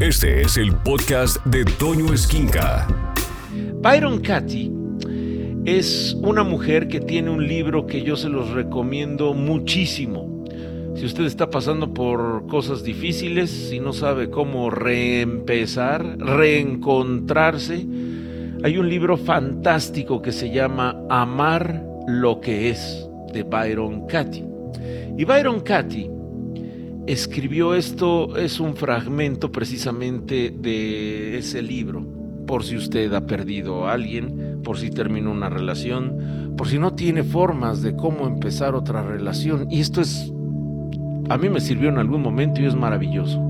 Este es el podcast de Toño Esquinca. Byron Katy es una mujer que tiene un libro que yo se los recomiendo muchísimo. Si usted está pasando por cosas difíciles, si no sabe cómo reempezar, reencontrarse, hay un libro fantástico que se llama Amar lo que es de Byron Katy. Y Byron Katy escribió esto, es un fragmento precisamente de ese libro, por si usted ha perdido a alguien, por si terminó una relación, por si no tiene formas de cómo empezar otra relación. Y esto es, a mí me sirvió en algún momento y es maravilloso.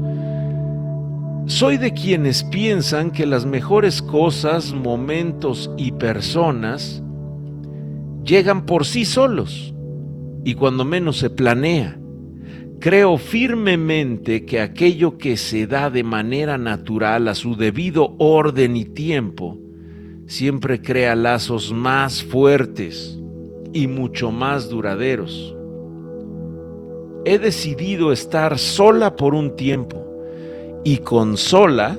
Soy de quienes piensan que las mejores cosas, momentos y personas llegan por sí solos y cuando menos se planea. Creo firmemente que aquello que se da de manera natural a su debido orden y tiempo, siempre crea lazos más fuertes y mucho más duraderos. He decidido estar sola por un tiempo y con sola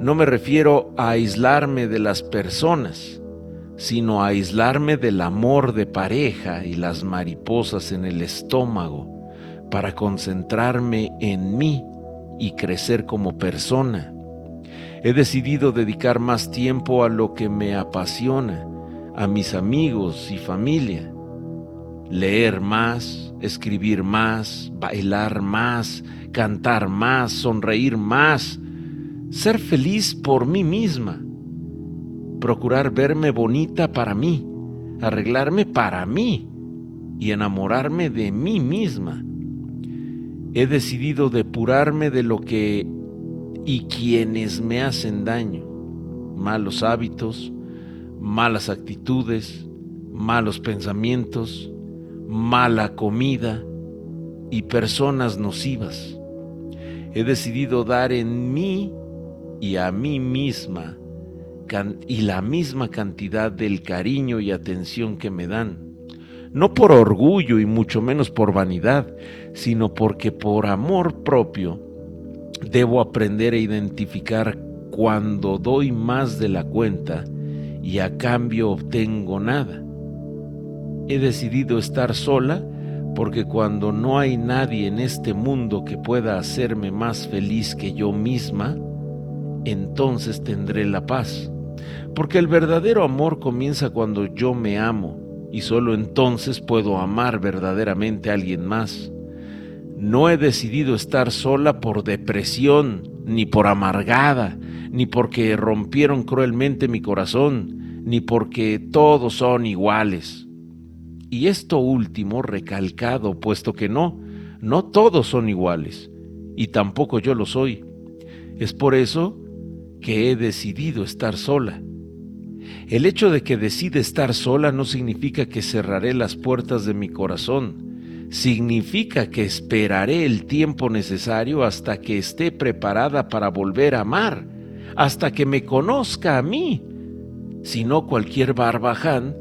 no me refiero a aislarme de las personas, sino a aislarme del amor de pareja y las mariposas en el estómago para concentrarme en mí y crecer como persona. He decidido dedicar más tiempo a lo que me apasiona, a mis amigos y familia. Leer más, escribir más, bailar más, cantar más, sonreír más, ser feliz por mí misma, procurar verme bonita para mí, arreglarme para mí y enamorarme de mí misma. He decidido depurarme de lo que y quienes me hacen daño, malos hábitos, malas actitudes, malos pensamientos, mala comida y personas nocivas. He decidido dar en mí y a mí misma y la misma cantidad del cariño y atención que me dan no por orgullo y mucho menos por vanidad, sino porque por amor propio debo aprender a identificar cuando doy más de la cuenta y a cambio obtengo nada. He decidido estar sola porque cuando no hay nadie en este mundo que pueda hacerme más feliz que yo misma, entonces tendré la paz. Porque el verdadero amor comienza cuando yo me amo y solo entonces puedo amar verdaderamente a alguien más. No he decidido estar sola por depresión, ni por amargada, ni porque rompieron cruelmente mi corazón, ni porque todos son iguales. Y esto último recalcado, puesto que no, no todos son iguales, y tampoco yo lo soy. Es por eso que he decidido estar sola el hecho de que decide estar sola no significa que cerraré las puertas de mi corazón. Significa que esperaré el tiempo necesario hasta que esté preparada para volver a amar, hasta que me conozca a mí. Si no, cualquier barbaján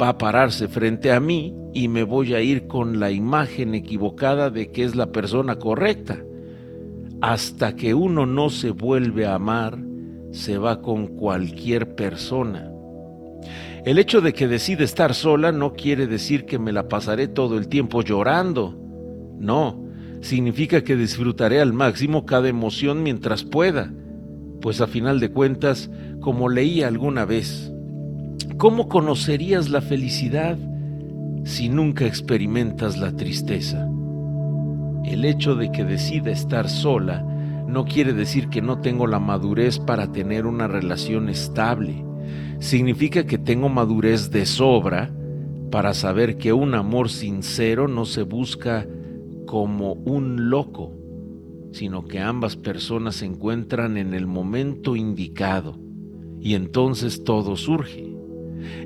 va a pararse frente a mí y me voy a ir con la imagen equivocada de que es la persona correcta. Hasta que uno no se vuelve a amar, se va con cualquier persona. El hecho de que decide estar sola no quiere decir que me la pasaré todo el tiempo llorando. No, significa que disfrutaré al máximo cada emoción mientras pueda, pues a final de cuentas, como leí alguna vez, ¿cómo conocerías la felicidad si nunca experimentas la tristeza? El hecho de que decida estar sola no quiere decir que no tengo la madurez para tener una relación estable. Significa que tengo madurez de sobra para saber que un amor sincero no se busca como un loco, sino que ambas personas se encuentran en el momento indicado y entonces todo surge.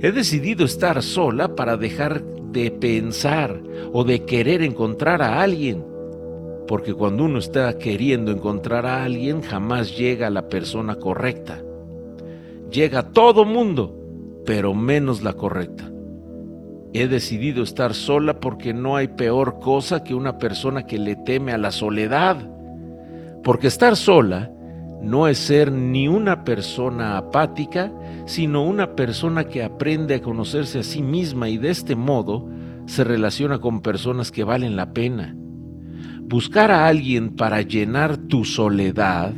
He decidido estar sola para dejar de pensar o de querer encontrar a alguien porque cuando uno está queriendo encontrar a alguien, jamás llega la persona correcta. Llega todo mundo, pero menos la correcta. He decidido estar sola porque no hay peor cosa que una persona que le teme a la soledad. Porque estar sola no es ser ni una persona apática, sino una persona que aprende a conocerse a sí misma y de este modo se relaciona con personas que valen la pena. Buscar a alguien para llenar tu soledad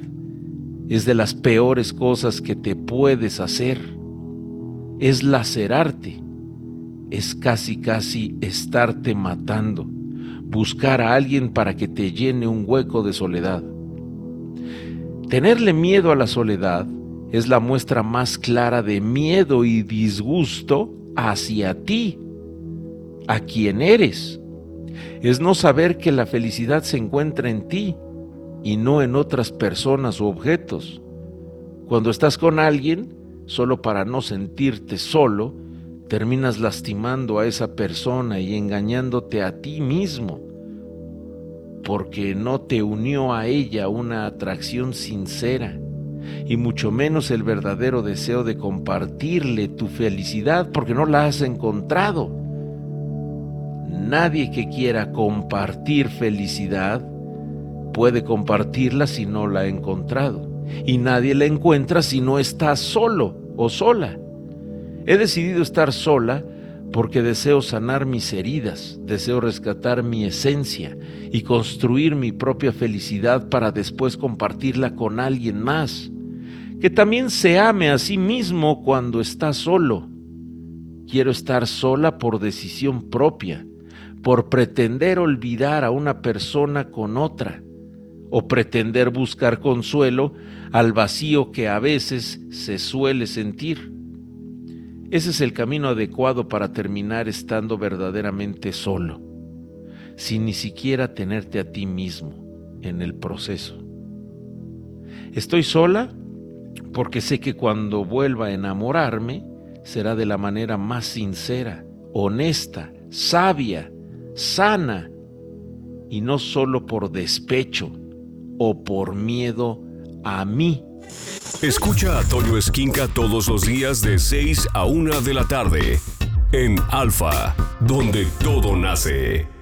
es de las peores cosas que te puedes hacer. Es lacerarte. Es casi casi estarte matando. Buscar a alguien para que te llene un hueco de soledad. Tenerle miedo a la soledad es la muestra más clara de miedo y disgusto hacia ti, a quien eres. Es no saber que la felicidad se encuentra en ti y no en otras personas u objetos. Cuando estás con alguien, solo para no sentirte solo, terminas lastimando a esa persona y engañándote a ti mismo, porque no te unió a ella una atracción sincera, y mucho menos el verdadero deseo de compartirle tu felicidad, porque no la has encontrado. Nadie que quiera compartir felicidad puede compartirla si no la ha encontrado. Y nadie la encuentra si no está solo o sola. He decidido estar sola porque deseo sanar mis heridas, deseo rescatar mi esencia y construir mi propia felicidad para después compartirla con alguien más, que también se ame a sí mismo cuando está solo. Quiero estar sola por decisión propia, por pretender olvidar a una persona con otra o pretender buscar consuelo al vacío que a veces se suele sentir. Ese es el camino adecuado para terminar estando verdaderamente solo, sin ni siquiera tenerte a ti mismo en el proceso. Estoy sola porque sé que cuando vuelva a enamorarme será de la manera más sincera, honesta, sabia, sana, y no solo por despecho, o por miedo a mí. Escucha a Toño Esquinca todos los días de 6 a 1 de la tarde en Alfa, donde todo nace.